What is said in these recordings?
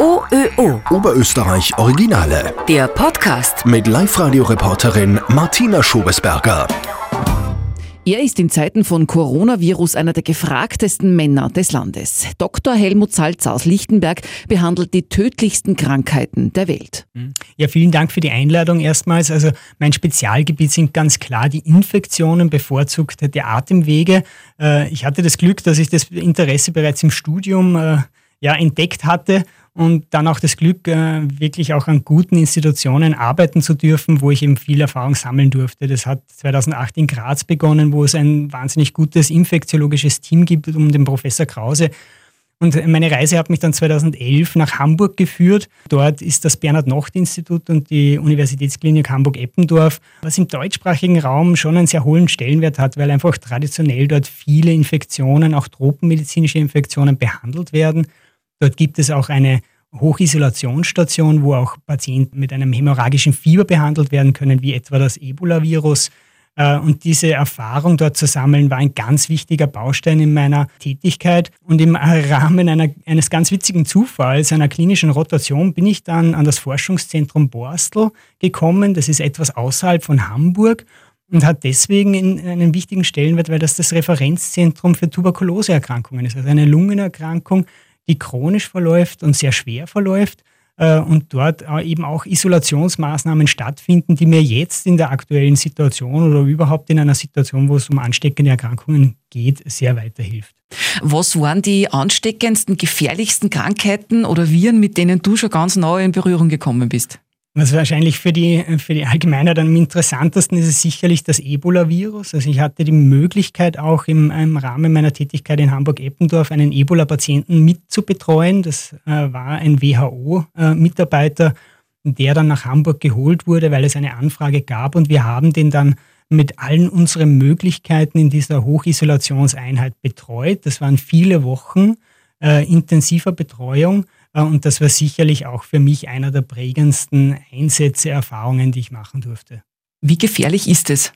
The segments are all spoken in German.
OÖO. Oberösterreich Originale. Der Podcast. Mit Live-Radio-Reporterin Martina Schobesberger. Er ist in Zeiten von Coronavirus einer der gefragtesten Männer des Landes. Dr. Helmut Salzer aus Lichtenberg behandelt die tödlichsten Krankheiten der Welt. Ja, vielen Dank für die Einladung erstmals. Also mein Spezialgebiet sind ganz klar die Infektionen, bevorzugt der Atemwege. Äh, ich hatte das Glück, dass ich das Interesse bereits im Studium äh, ja, entdeckt hatte und dann auch das Glück, äh, wirklich auch an guten Institutionen arbeiten zu dürfen, wo ich eben viel Erfahrung sammeln durfte. Das hat 2008 in Graz begonnen, wo es ein wahnsinnig gutes infektiologisches Team gibt um den Professor Krause. Und meine Reise hat mich dann 2011 nach Hamburg geführt. Dort ist das Bernhard-Nocht-Institut und die Universitätsklinik Hamburg-Eppendorf, was im deutschsprachigen Raum schon einen sehr hohen Stellenwert hat, weil einfach traditionell dort viele Infektionen, auch tropenmedizinische Infektionen behandelt werden. Dort gibt es auch eine Hochisolationsstationen, wo auch Patienten mit einem hämorrhagischen Fieber behandelt werden können, wie etwa das Ebola-Virus. Äh, und diese Erfahrung dort zu sammeln, war ein ganz wichtiger Baustein in meiner Tätigkeit. Und im Rahmen einer, eines ganz witzigen Zufalls, einer klinischen Rotation, bin ich dann an das Forschungszentrum Borstel gekommen. Das ist etwas außerhalb von Hamburg und hat deswegen einen wichtigen Stellenwert, weil das das Referenzzentrum für Tuberkuloseerkrankungen ist. Also eine Lungenerkrankung, die chronisch verläuft und sehr schwer verläuft äh, und dort eben auch Isolationsmaßnahmen stattfinden, die mir jetzt in der aktuellen Situation oder überhaupt in einer Situation, wo es um ansteckende Erkrankungen geht, sehr weiterhilft. Was waren die ansteckendsten, gefährlichsten Krankheiten oder Viren, mit denen du schon ganz neu in Berührung gekommen bist? Was wahrscheinlich für die, für die Allgemeinheit am interessantesten ist es sicherlich das Ebola-Virus. Also ich hatte die Möglichkeit auch im, im Rahmen meiner Tätigkeit in Hamburg-Eppendorf einen Ebola-Patienten mitzubetreuen. Das äh, war ein WHO-Mitarbeiter, der dann nach Hamburg geholt wurde, weil es eine Anfrage gab und wir haben den dann mit allen unseren Möglichkeiten in dieser Hochisolationseinheit betreut. Das waren viele Wochen äh, intensiver Betreuung. Äh, und das war sicherlich auch für mich einer der prägendsten Einsätze, Erfahrungen, die ich machen durfte. Wie gefährlich ist es?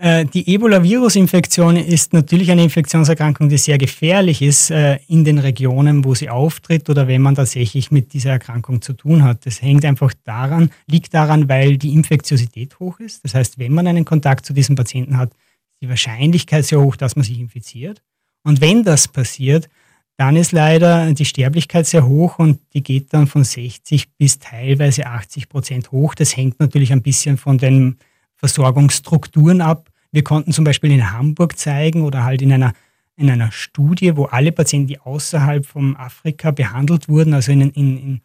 Äh, die Ebola-Virus-Infektion ist natürlich eine Infektionserkrankung, die sehr gefährlich ist äh, in den Regionen, wo sie auftritt oder wenn man tatsächlich mit dieser Erkrankung zu tun hat. Das hängt einfach daran, liegt daran, weil die Infektiosität hoch ist. Das heißt, wenn man einen Kontakt zu diesem Patienten hat, ist die Wahrscheinlichkeit sehr hoch, dass man sich infiziert. Und wenn das passiert, dann ist leider die Sterblichkeit sehr hoch und die geht dann von 60 bis teilweise 80 Prozent hoch. Das hängt natürlich ein bisschen von den Versorgungsstrukturen ab. Wir konnten zum Beispiel in Hamburg zeigen oder halt in einer, in einer Studie, wo alle Patienten, die außerhalb von Afrika behandelt wurden, also in, in, in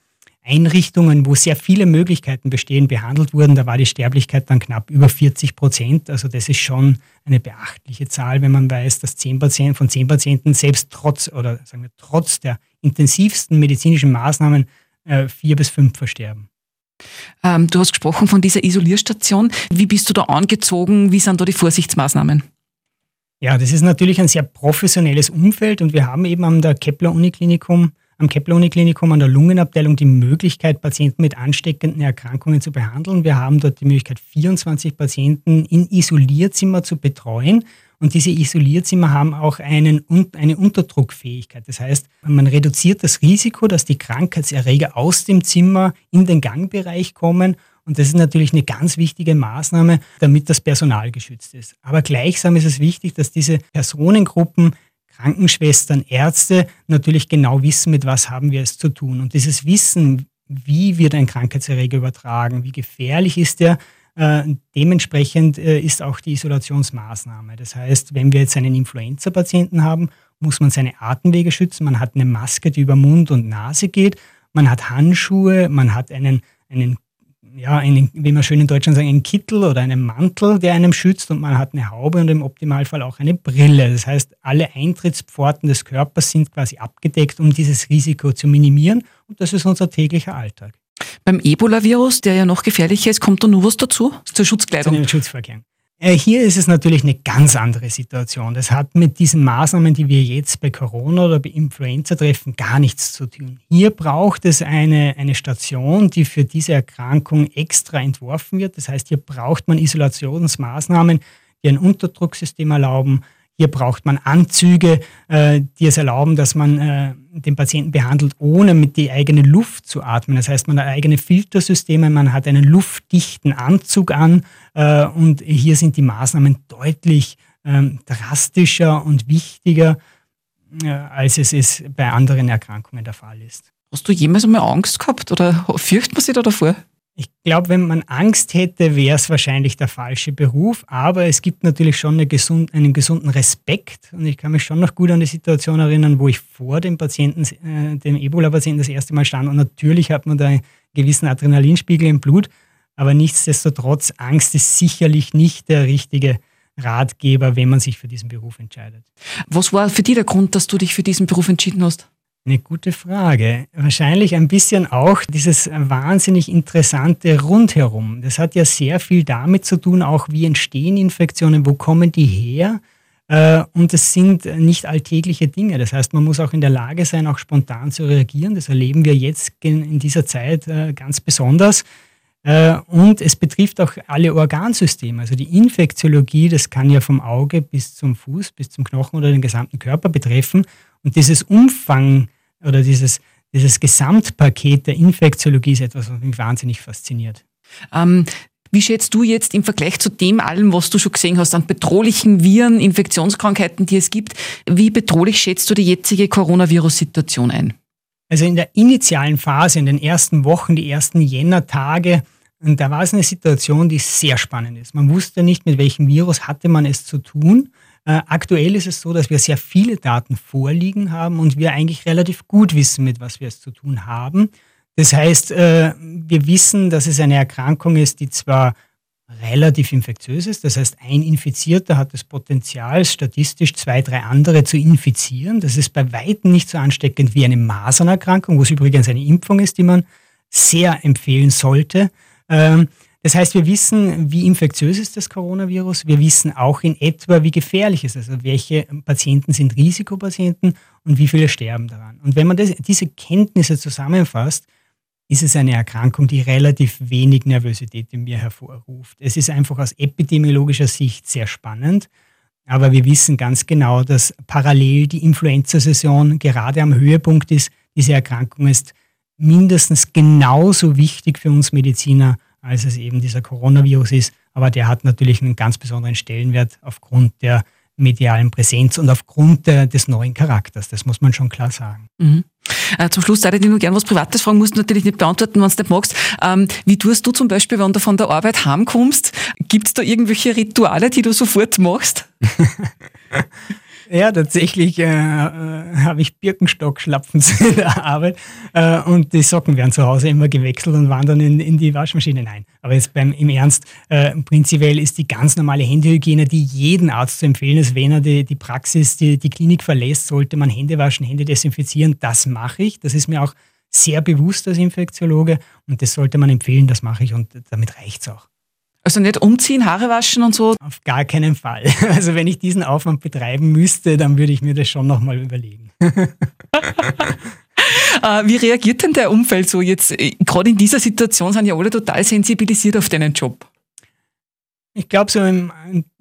Einrichtungen, wo sehr viele Möglichkeiten bestehen, behandelt wurden, da war die Sterblichkeit dann knapp über 40 Prozent. Also das ist schon eine beachtliche Zahl, wenn man weiß, dass 10 Patienten, von zehn Patienten selbst trotz oder sagen wir trotz der intensivsten medizinischen Maßnahmen äh, vier bis fünf versterben. Ähm, du hast gesprochen von dieser Isolierstation. Wie bist du da angezogen? Wie sind da die Vorsichtsmaßnahmen? Ja, das ist natürlich ein sehr professionelles Umfeld und wir haben eben am der Kepler Uniklinikum am Kepler-Uniklinikum an der Lungenabteilung die Möglichkeit, Patienten mit ansteckenden Erkrankungen zu behandeln. Wir haben dort die Möglichkeit, 24 Patienten in Isolierzimmer zu betreuen. Und diese Isolierzimmer haben auch einen, eine Unterdruckfähigkeit. Das heißt, man reduziert das Risiko, dass die Krankheitserreger aus dem Zimmer in den Gangbereich kommen. Und das ist natürlich eine ganz wichtige Maßnahme, damit das Personal geschützt ist. Aber gleichsam ist es wichtig, dass diese Personengruppen Krankenschwestern, Ärzte natürlich genau wissen, mit was haben wir es zu tun. Und dieses Wissen, wie wird ein Krankheitserreger übertragen, wie gefährlich ist der, äh, dementsprechend äh, ist auch die Isolationsmaßnahme. Das heißt, wenn wir jetzt einen Influenza-Patienten haben, muss man seine Atemwege schützen. Man hat eine Maske, die über Mund und Nase geht. Man hat Handschuhe, man hat einen, einen ja, einen, wie man schön in Deutschland sagt, einen Kittel oder einen Mantel, der einem schützt und man hat eine Haube und im Optimalfall auch eine Brille. Das heißt, alle Eintrittspforten des Körpers sind quasi abgedeckt, um dieses Risiko zu minimieren und das ist unser täglicher Alltag. Beim Ebola-Virus, der ja noch gefährlicher ist, kommt da nur was dazu? Zur Schutzkleidung? Zu den Schutzvorkehrungen. Äh, hier ist es natürlich eine ganz andere Situation. Das hat mit diesen Maßnahmen, die wir jetzt bei Corona oder bei Influenza treffen, gar nichts zu tun. Hier braucht es eine, eine Station, die für diese Erkrankung extra entworfen wird. Das heißt, hier braucht man Isolationsmaßnahmen, die ein Unterdrucksystem erlauben. Hier braucht man Anzüge, äh, die es erlauben, dass man äh, den Patienten behandelt, ohne mit die eigene Luft zu atmen. Das heißt, man hat eigene Filtersysteme, man hat einen luftdichten Anzug an äh, und hier sind die Maßnahmen deutlich ähm, drastischer und wichtiger, als es ist bei anderen Erkrankungen der Fall ist. Hast du jemals einmal Angst gehabt oder fürchtet man sich da davor? Ich glaube, wenn man Angst hätte, wäre es wahrscheinlich der falsche Beruf. Aber es gibt natürlich schon eine gesund, einen gesunden Respekt. Und ich kann mich schon noch gut an die Situation erinnern, wo ich vor dem Patienten, äh, dem Ebola-Patienten das erste Mal stand. Und natürlich hat man da einen gewissen Adrenalinspiegel im Blut. Aber nichtsdestotrotz, Angst ist sicherlich nicht der richtige Ratgeber, wenn man sich für diesen Beruf entscheidet. Was war für dich der Grund, dass du dich für diesen Beruf entschieden hast? Eine gute Frage. Wahrscheinlich ein bisschen auch dieses wahnsinnig interessante Rundherum. Das hat ja sehr viel damit zu tun, auch wie entstehen Infektionen, wo kommen die her? Äh, und es sind nicht alltägliche Dinge. Das heißt, man muss auch in der Lage sein, auch spontan zu reagieren. Das erleben wir jetzt in dieser Zeit äh, ganz besonders. Äh, und es betrifft auch alle Organsysteme. Also die Infektiologie, das kann ja vom Auge bis zum Fuß, bis zum Knochen oder den gesamten Körper betreffen. Und dieses Umfang oder dieses, dieses Gesamtpaket der Infektiologie ist etwas, was mich wahnsinnig fasziniert. Ähm, wie schätzt du jetzt im Vergleich zu dem allem, was du schon gesehen hast, an bedrohlichen Viren, Infektionskrankheiten, die es gibt, wie bedrohlich schätzt du die jetzige Coronavirus-Situation ein? Also in der initialen Phase, in den ersten Wochen, die ersten Jännertage, da war es eine Situation, die sehr spannend ist. Man wusste nicht, mit welchem Virus hatte man es zu tun. Äh, aktuell ist es so, dass wir sehr viele Daten vorliegen haben und wir eigentlich relativ gut wissen, mit was wir es zu tun haben. Das heißt, äh, wir wissen, dass es eine Erkrankung ist, die zwar relativ infektiös ist. Das heißt, ein Infizierter hat das Potenzial, statistisch zwei, drei andere zu infizieren. Das ist bei weitem nicht so ansteckend wie eine Masernerkrankung, wo es übrigens eine Impfung ist, die man sehr empfehlen sollte. Das heißt, wir wissen, wie infektiös ist das Coronavirus. Wir wissen auch in etwa, wie gefährlich es ist. Also welche Patienten sind Risikopatienten und wie viele sterben daran. Und wenn man das, diese Kenntnisse zusammenfasst, ist es eine Erkrankung, die relativ wenig Nervosität in mir hervorruft. Es ist einfach aus epidemiologischer Sicht sehr spannend. Aber wir wissen ganz genau, dass parallel die Influenza-Saison gerade am Höhepunkt ist. Diese Erkrankung ist mindestens genauso wichtig für uns Mediziner als es eben dieser Coronavirus ist. Aber der hat natürlich einen ganz besonderen Stellenwert aufgrund der medialen Präsenz und aufgrund der, des neuen Charakters. Das muss man schon klar sagen. Mhm. Äh, zum Schluss, da ich nur gerne was Privates fragen, musst du natürlich nicht beantworten, wenn du nicht magst. Ähm, wie tust du zum Beispiel, wenn du von der Arbeit heimkommst? Gibt es da irgendwelche Rituale, die du sofort machst? Ja, tatsächlich äh, äh, habe ich Birkenstock-Schlapfen in der Arbeit äh, und die Socken werden zu Hause immer gewechselt und wandern in, in die Waschmaschine. Nein, aber jetzt beim, im Ernst, äh, prinzipiell ist die ganz normale Händehygiene, die jeden Arzt zu empfehlen ist, wenn er die, die Praxis, die, die Klinik verlässt, sollte man Hände waschen, Hände desinfizieren. Das mache ich. Das ist mir auch sehr bewusst als Infektiologe und das sollte man empfehlen, das mache ich und damit reicht es auch. Also nicht umziehen, Haare waschen und so? Auf gar keinen Fall. Also wenn ich diesen Aufwand betreiben müsste, dann würde ich mir das schon nochmal überlegen. Äh, wie reagiert denn der Umfeld so jetzt? Äh, gerade in dieser Situation sind ja alle total sensibilisiert auf deinen Job. Ich glaube, so im,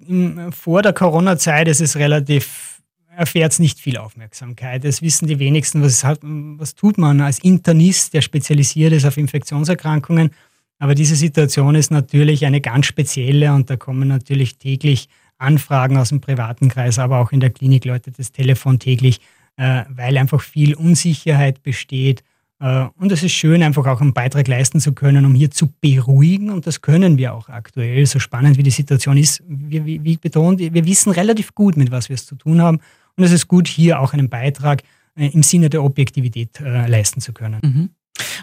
im, vor der Corona-Zeit ist es relativ, erfährt es nicht viel Aufmerksamkeit. Das wissen die wenigsten, was, hat, was tut man als Internist, der spezialisiert ist auf Infektionserkrankungen aber diese Situation ist natürlich eine ganz spezielle und da kommen natürlich täglich Anfragen aus dem privaten Kreis, aber auch in der Klinik läutet das Telefon täglich, äh, weil einfach viel Unsicherheit besteht. Äh, und es ist schön, einfach auch einen Beitrag leisten zu können, um hier zu beruhigen. Und das können wir auch aktuell, so spannend wie die Situation ist. Wir, wie, wie betont, wir wissen relativ gut, mit was wir es zu tun haben. Und es ist gut, hier auch einen Beitrag äh, im Sinne der Objektivität leisten zu können. Mhm.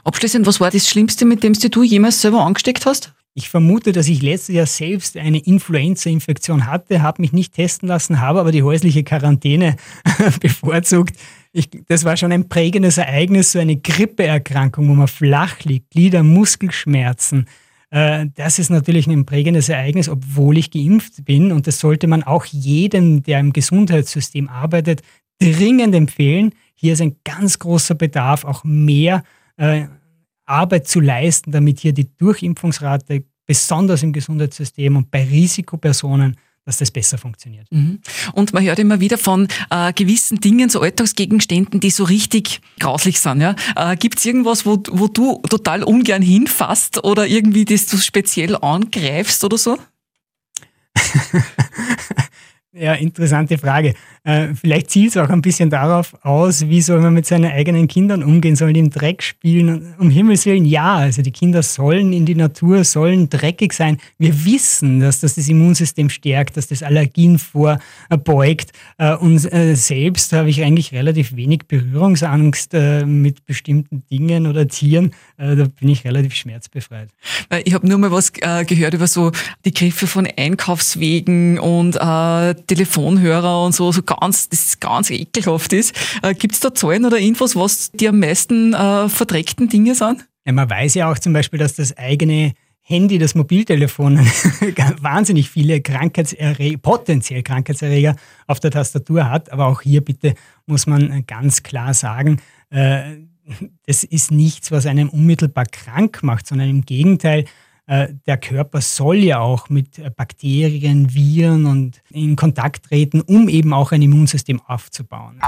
Abschließend, was war das Schlimmste, mit dem du jemals selber angesteckt hast? Ich vermute, dass ich letztes Jahr selbst eine Influenza-Infektion hatte, habe mich nicht testen lassen, habe aber die häusliche Quarantäne bevorzugt. Ich, das war schon ein prägendes Ereignis, so eine Grippeerkrankung, wo man flach liegt, Glieder, Muskelschmerzen. Äh, das ist natürlich ein prägendes Ereignis, obwohl ich geimpft bin. Und das sollte man auch jedem, der im Gesundheitssystem arbeitet, dringend empfehlen. Hier ist ein ganz großer Bedarf, auch mehr äh, Arbeit zu leisten, damit hier die Durchimpfungsrate besonders im Gesundheitssystem und bei Risikopersonen dass das besser funktioniert. Mhm. Und man hört immer wieder von äh, gewissen Dingen, so Alltagsgegenständen, die so richtig grauslich sind. Ja? Äh, Gibt es irgendwas, wo, wo du total ungern hinfasst oder irgendwie das du speziell angreifst oder so? Ja, interessante Frage. Äh, vielleicht zielt es auch ein bisschen darauf aus, wie soll man mit seinen eigenen Kindern umgehen? Sollen die im Dreck spielen? Um Himmels Willen, ja. Also die Kinder sollen in die Natur, sollen dreckig sein. Wir wissen, dass das das Immunsystem stärkt, dass das Allergien vorbeugt. Äh, und äh, selbst habe ich eigentlich relativ wenig Berührungsangst äh, mit bestimmten Dingen oder Tieren. Äh, da bin ich relativ schmerzbefreit. Ich habe nur mal was äh, gehört über so die Griffe von Einkaufswegen und Telefonhörer und so, so ganz, das ganz ekelhaft ist. Äh, Gibt es da Zahlen oder Infos, was die am meisten äh, verdreckten Dinge sind? Ja, man weiß ja auch zum Beispiel, dass das eigene Handy, das Mobiltelefon, wahnsinnig viele Krankheitserreger, potenziell Krankheitserreger auf der Tastatur hat. Aber auch hier bitte muss man ganz klar sagen, äh, das ist nichts, was einem unmittelbar krank macht, sondern im Gegenteil, äh, der Körper soll ja auch mit äh, Bakterien, Viren und in Kontakt treten, um eben auch ein Immunsystem aufzubauen.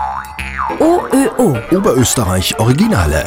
OÖO Oberösterreich Originale.